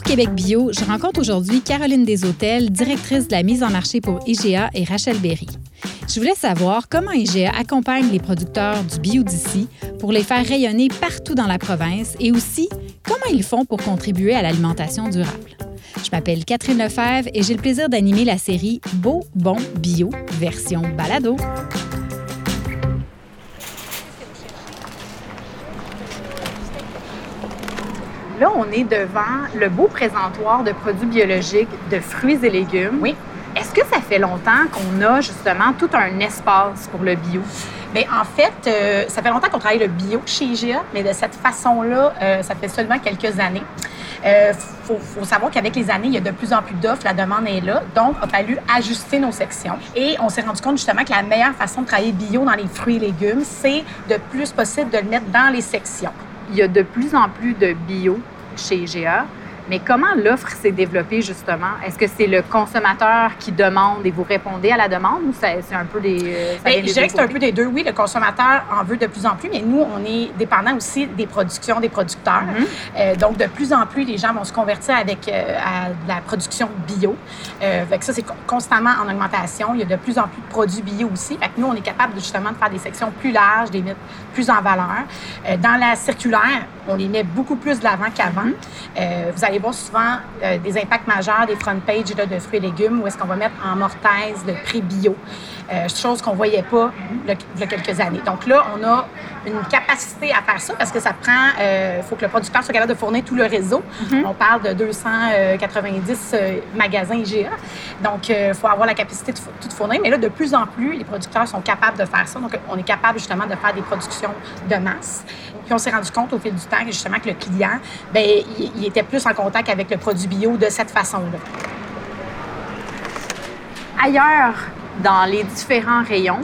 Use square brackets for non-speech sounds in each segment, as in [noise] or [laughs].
Québec Bio, je rencontre aujourd'hui Caroline Deshôtels, directrice de la mise en marché pour IGA et Rachel Berry. Je voulais savoir comment IGA accompagne les producteurs du bio d'ici pour les faire rayonner partout dans la province et aussi comment ils font pour contribuer à l'alimentation durable. Je m'appelle Catherine Lefebvre et j'ai le plaisir d'animer la série Beau, Bon, Bio, version balado. Là, on est devant le beau présentoir de produits biologiques, de fruits et légumes. Oui. Est-ce que ça fait longtemps qu'on a justement tout un espace pour le bio? Bien, en fait, euh, ça fait longtemps qu'on travaille le bio chez IGA, mais de cette façon-là, euh, ça fait seulement quelques années. Il euh, faut, faut, savoir qu'avec les années, il y a de plus en plus d'offres, la demande est là. Donc, il a fallu ajuster nos sections. Et on s'est rendu compte justement que la meilleure façon de travailler bio dans les fruits et légumes, c'est de plus possible de le mettre dans les sections. Il y a de plus en plus de bio chez IGA. Mais comment l'offre s'est développée justement? Est-ce que c'est le consommateur qui demande et vous répondez à la demande ou c'est un peu des. Euh, Bien, je dirais que c'est un peu des deux. Oui, le consommateur en veut de plus en plus, mais nous, on est dépendant aussi des productions des producteurs. Mm-hmm. Euh, donc, de plus en plus, les gens vont se convertir avec euh, à la production bio. Euh, ça, c'est constamment en augmentation. Il y a de plus en plus de produits bio aussi. Fait que nous, on est capable justement de faire des sections plus larges, des mettre plus en valeur. dans la circulaire, on les met beaucoup plus de l'avant qu'avant. Mm-hmm. vous allez voir souvent euh, des impacts majeurs des front pages de fruits et légumes où est-ce qu'on va mettre en mortaise le prix bio. Euh, chose qu'on voyait pas il y a quelques années. Donc là, on a une capacité à faire ça parce que ça prend, il euh, faut que le producteur soit capable de fournir tout le réseau. Mm-hmm. On parle de 290 magasins IGA. Donc, il faut avoir la capacité de tout fournir. Mais là, de plus en plus, les producteurs sont capables de faire ça. Donc, on est capable justement de faire des productions de masse. Puis on s'est rendu compte au fil du temps justement que le client, bien, il, était plus en contact avec le produit bio de cette façon-là. Ailleurs, dans les différents rayons,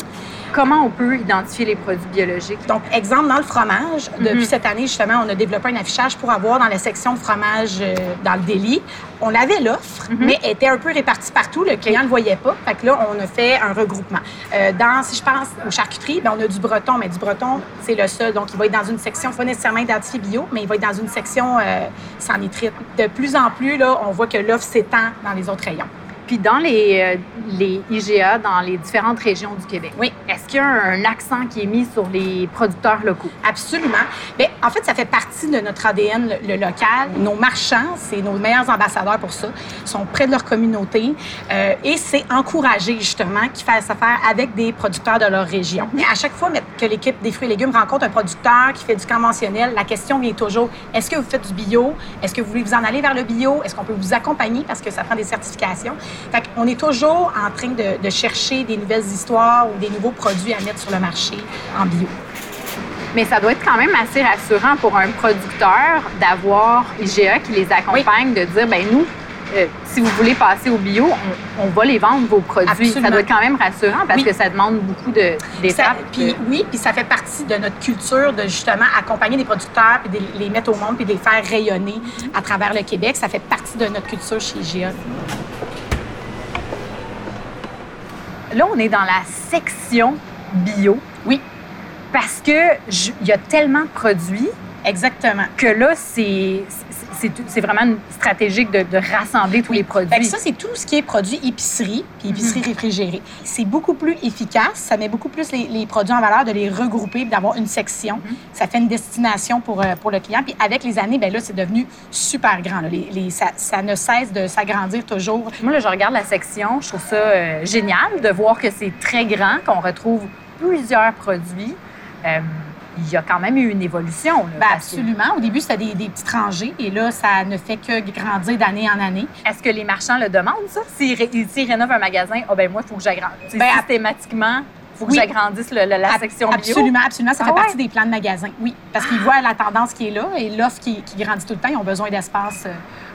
Comment on peut identifier les produits biologiques? Donc, exemple, dans le fromage, mhm. depuis cette année, justement, on a développé un affichage pour avoir dans la section fromage euh, dans le délit. On avait l'offre, mhm. mais elle était un peu répartie partout. Le client ne le voyait pas. Fait que là, on a fait un regroupement. Euh, dans, si je pense aux charcuteries, bien, on a du breton, mais du breton, c'est le seul. Donc, il va être dans une section, pas nécessairement identifié bio, mais il va être dans une section euh, sans nitrite. De plus en plus, là, on voit que l'offre s'étend dans les autres rayons. Puis dans les, euh, les IGA, dans les différentes régions du Québec, oui. est-ce qu'il y a un accent qui est mis sur les producteurs locaux? Absolument. Bien, en fait, ça fait partie de notre ADN, le, local. Nos marchands, c'est nos meilleurs ambassadeurs pour ça, sont près de leur communauté euh, et c'est encouragé justement qu'ils fassent affaire avec des producteurs de leur région. Mais à chaque fois que l'équipe des fruits et légumes rencontre un producteur qui fait du conventionnel, la question vient toujours est-ce que vous faites du bio? Est-ce que vous voulez vous en aller vers le bio? Est-ce qu'on peut vous accompagner? Parce que ça prend des certifications? Fait on est toujours en train de, chercher des nouvelles histoires ou des nouveaux produits à mettre sur le marché en bio. Mais ça doit être quand même assez rassurant pour un producteur d'avoir IGA qui les accompagne, de dire, ben nous, euh, si vous voulez passer au bio, on, va les vendre, vos produits. Ça doit être quand même rassurant parce que ça demande beaucoup d'étapes. Puis, oui, puis ça fait partie de notre culture de justement accompagner des producteurs, puis de les mettre au monde, puis de les faire rayonner à travers le Québec. Ça fait partie de notre culture chez IGA. Là, on est dans la section bio. Oui. Parce que il y a tellement de produits. Exactement. Que là, c'est c'est vraiment stratégique de, rassembler tous les produits. ça, c'est tout ce qui est produit épicerie, puis épicerie mhm. réfrigérée. C'est beaucoup plus efficace. Ça met beaucoup plus les, produits en valeur de les regrouper, d'avoir une section. Mhm. Ça fait une destination pour, euh, pour le client. Puis avec les années, ben là, c'est devenu super grand. Les, ça, ça, ne cesse de s'agrandir toujours. Moi, là, je regarde la section. Je trouve ça euh, génial de voir que c'est très grand, qu'on retrouve plusieurs produits. Euh, il y a quand même eu une évolution. Ben, absolument. Au début, c'était des, des, petites rangées et là, ça ne fait que grandir d'année en année. Est-ce que les marchands le demandent, ça? S'ils rénovent un magasin, oh, ben moi, il faut que j'agrandisse. Ben, systématiquement, il faut que j'agrandisse la section bio. Absolument, absolument. Ça fait ah partie des plans de magasin, oui. Parce qu'ils voient la tendance qui est là et l'offre qui, grandit tout le temps. Ils ont besoin d'espace. Euh,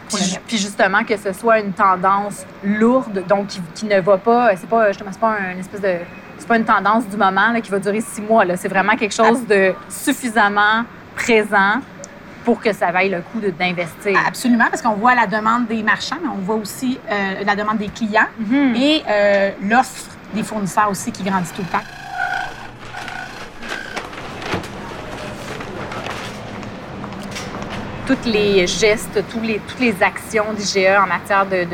puis, puis, justement, que ce soit une tendance lourde, donc qui, ne va pas, c'est pas, justement, pas une espèce de c'est pas une tendance du moment qui va durer six mois. C'est vraiment quelque chose de suffisamment présent pour que ça vaille le coup d'investir. Absolument, parce qu'on voit la demande des marchands, mais on voit aussi euh, la demande des clients mm-hmm. et euh, l'offre des fournisseurs aussi qui grandit tout le temps. toutes les gestes, tous les, toutes les actions d'IGA en matière de,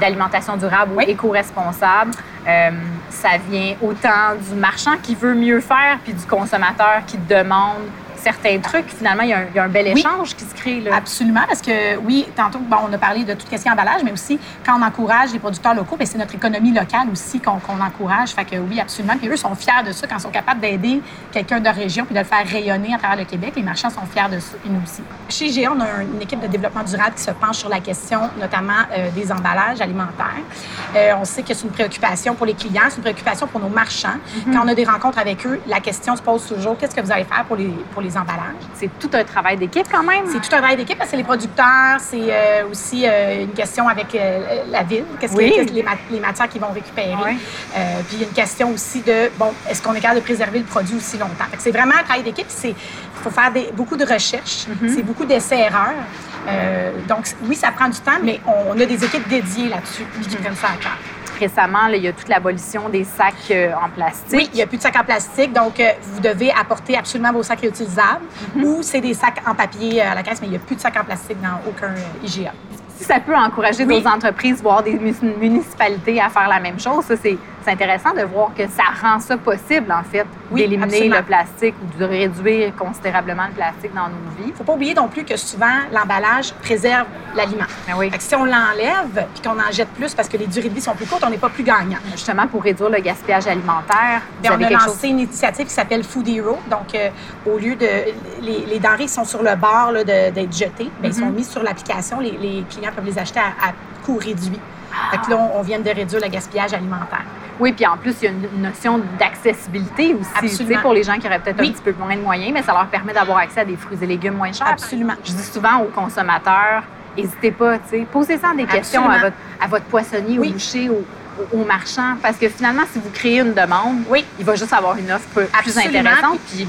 d'alimentation durable ou éco-responsable. Euh, ça vient autant du marchand qui veut mieux faire, puis du consommateur qui demande certains trucs. Finalement, il y a un, bel échange qui se crée. Là. Absolument, parce que oui, tantôt, bon, on a parlé de tout ce qui est emballage, mais aussi quand on encourage les producteurs locaux, ben, c'est notre économie locale aussi qu'on encourage. Fait que oui, absolument. Puis eux sont fiers de ça quand ils sont capables d'aider quelqu'un de région puis de le faire rayonner à travers le Québec. Les marchands sont fiers de ça, et nous aussi. Chez GA, on a une équipe de développement durable qui se penche sur la question notamment euh, des emballages alimentaires. Euh, on sait que c'est une préoccupation pour les clients, c'est une préoccupation pour nos marchands. Mm-hmm. Quand on a des rencontres avec eux, la question se pose toujours qu'est-ce que vous allez faire pour les, pour les emballages. C'est tout un travail d'équipe quand même. C'est tout un travail d'équipe parce que les producteurs, c'est euh, aussi euh, une question avec euh, la ville, qu'est-ce que, les, les, matières qu'ils vont récupérer. puis il y a une question aussi de, bon, est-ce qu'on est capable de préserver le produit aussi longtemps? C'est vraiment un travail d'équipe. Il faut faire beaucoup de recherches, mm-hmm. c'est beaucoup d'essais-erreurs. donc oui, ça prend du temps, mais on, a des équipes dédiées là-dessus qui mm-hmm. prennent ça à cœur récemment, il y a toute l'abolition des sacs euh, en plastique. Oui, il n'y a plus de sacs en plastique. Donc, euh, vous devez apporter absolument vos sacs réutilisables mhm. ou c'est des sacs en papier euh, à la caisse, mais il n'y a plus de sacs en plastique dans aucun IGA si ça peut encourager d'autres entreprises, voire des municipalités à faire la même chose, ça, c'est intéressant de voir que ça rend ça possible, en fait, d'éliminer le plastique ou de réduire considérablement le plastique dans nos vies. Il ne faut pas oublier non plus que souvent, l'emballage préserve l'aliment. Ben oui. Si on l'enlève puis qu'on en jette plus parce que les durées de vie sont plus courtes, on n'est pas plus gagnant. Justement, pour réduire le gaspillage alimentaire, vous on a lancé une initiative qui s'appelle Food Hero. Donc, euh, au lieu de... Les, denrées sont sur le bord d'être jetées, ben, ils sont mm-hmm. mis sur l'application. Les, les clients peuvent les acheter à, coût réduit. là, on, vient de réduire le gaspillage alimentaire. Oui, puis en plus, il y a une notion d'accessibilité aussi. Pour les gens qui auraient peut-être un petit peu moins de moyens, mais ça leur permet d'avoir accès à des fruits et légumes moins chers. Absolument. Je dis souvent aux consommateurs, n'hésitez pas, posez ça des questions à votre, à votre, poissonnier, au boucher, au, au, marchand, parce que finalement, si vous créez une demande, oui. il va juste avoir une offre plus intéressante. Puis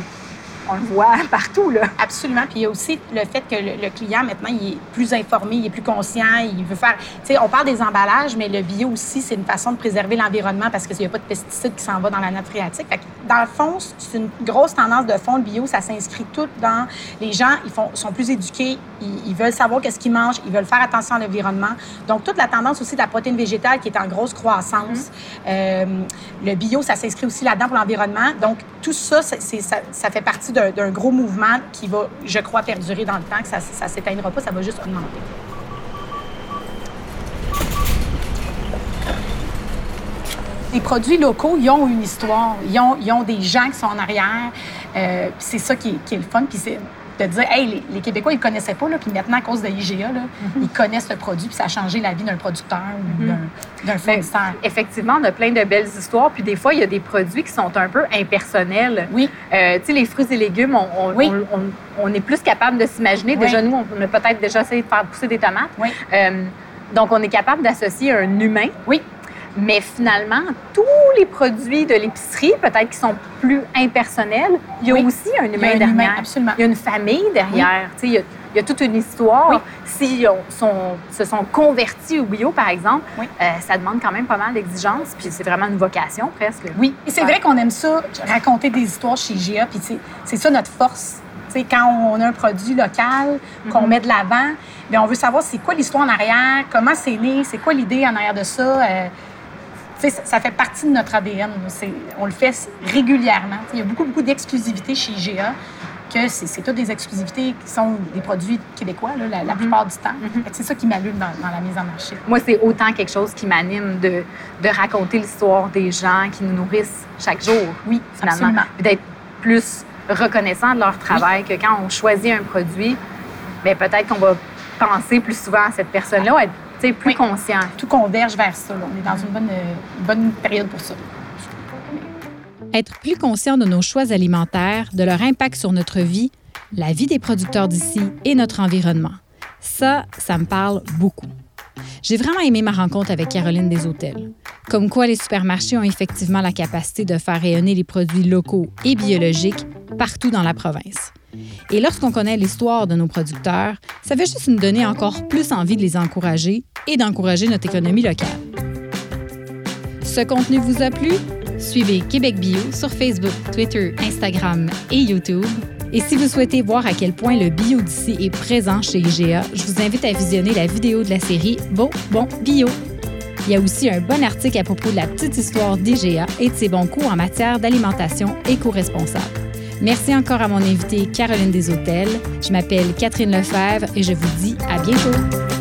on le voit [laughs] partout. Là. Absolument. Puis il y a aussi le fait que le, client, maintenant, il est plus informé, il est plus conscient, il veut faire... Tu sais, on parle des emballages, mais le bio aussi, c'est une façon de préserver l'environnement parce qu'il n'y a pas de pesticides qui s'en vont dans la nappe phréatique. Fait que, dans le fond, c'est une grosse tendance de fond, le bio. Ça s'inscrit tout dans... Les gens, ils font, sont plus éduqués, ils, veulent savoir qu'est-ce qu'ils mangent, ils veulent faire attention à l'environnement. Donc, toute la tendance aussi de la protéine végétale qui est en grosse croissance. Mm-hmm. Euh, le bio, ça s'inscrit aussi là-dedans pour l'environnement. Donc, tout ça, ça, fait partie d'un gros mouvement qui va, je crois, perdurer dans le temps, que ça ne s'éteindra pas, ça va juste augmenter. Les produits locaux, ils ont une histoire, ils ont, ils ont des gens qui sont en arrière. Euh, c'est ça qui est, qui est, le fun. Puis de dire, hey, les, Québécois, ils ne connaissaient pas, là, puis maintenant, à cause de l'IGA, mhm. ils connaissent le produit, puis ça a changé la vie d'un producteur ou mhm. d'un fournisseur. Effectivement, on a plein de belles histoires, puis des fois, il y a des produits qui sont un peu impersonnels. Oui. Euh, tu sais, les fruits et légumes, on, on, est plus capable de s'imaginer. Déjà, nous, on a peut-être déjà essayé de faire pousser des tomates. Oui. Euh, donc, on est capable d'associer un humain. Oui mais finalement, tous les produits de l'épicerie, peut-être qui sont plus impersonnels, il y a aussi un humain derrière. absolument. Il y a une famille derrière. Il, y a, il, y a, toute une histoire. S'ils se sont convertis au bio, par exemple, euh, ça demande quand même pas mal d'exigences. Puis c'est vraiment une vocation presque. Oui, et c'est vrai qu'on aime ça, raconter des histoires chez GA. Puis c'est ça notre force. quand on a un produit local, qu'on mm-hmm. met de l'avant, on veut savoir c'est quoi l'histoire en arrière, comment c'est né, c'est quoi l'idée en arrière de ça. Euh, ça fait partie de notre ADN. On le fait régulièrement. Il y a beaucoup, beaucoup d'exclusivité chez IGA que c'est toutes des exclusivités qui sont des produits québécois la, mm-hmm. plupart du temps. Mm-hmm. C'est ça qui m'allume dans, la mise en marché. Moi, c'est autant quelque chose qui m'anime de, de, raconter l'histoire des gens qui nous nourrissent chaque jour. Oui, finalement. D'être plus reconnaissant de leur travail, que quand on choisit un produit, bien, peut-être qu'on va penser plus souvent à cette personne-là, être plus conscient. Tout converge vers ça. On est dans une bonne, bonne période pour ça. Être plus conscient de nos choix alimentaires, de leur impact sur notre vie, la vie des producteurs d'ici et notre environnement. Ça, ça me parle beaucoup. J'ai vraiment aimé ma rencontre avec Caroline des Hôtels. Comme quoi les supermarchés ont effectivement la capacité de faire rayonner les produits locaux et biologiques partout dans la province. Et lorsqu'on connaît l'histoire de nos producteurs, ça fait juste nous donner encore plus envie de les encourager et d'encourager notre économie locale. Ce contenu vous a plu? Suivez Québec Bio sur Facebook, Twitter, Instagram et YouTube. Et si vous souhaitez voir à quel point le bio d'ici est présent chez IGA, je vous invite à visionner la vidéo de la série Bon Bon Bio. Il y a aussi un bon article à propos de la petite histoire d'IGA et de ses bons coups en matière d'alimentation éco-responsable. Merci encore à mon invitée Caroline Deshôtels. Je m'appelle Catherine Lefebvre et je vous dis à bientôt.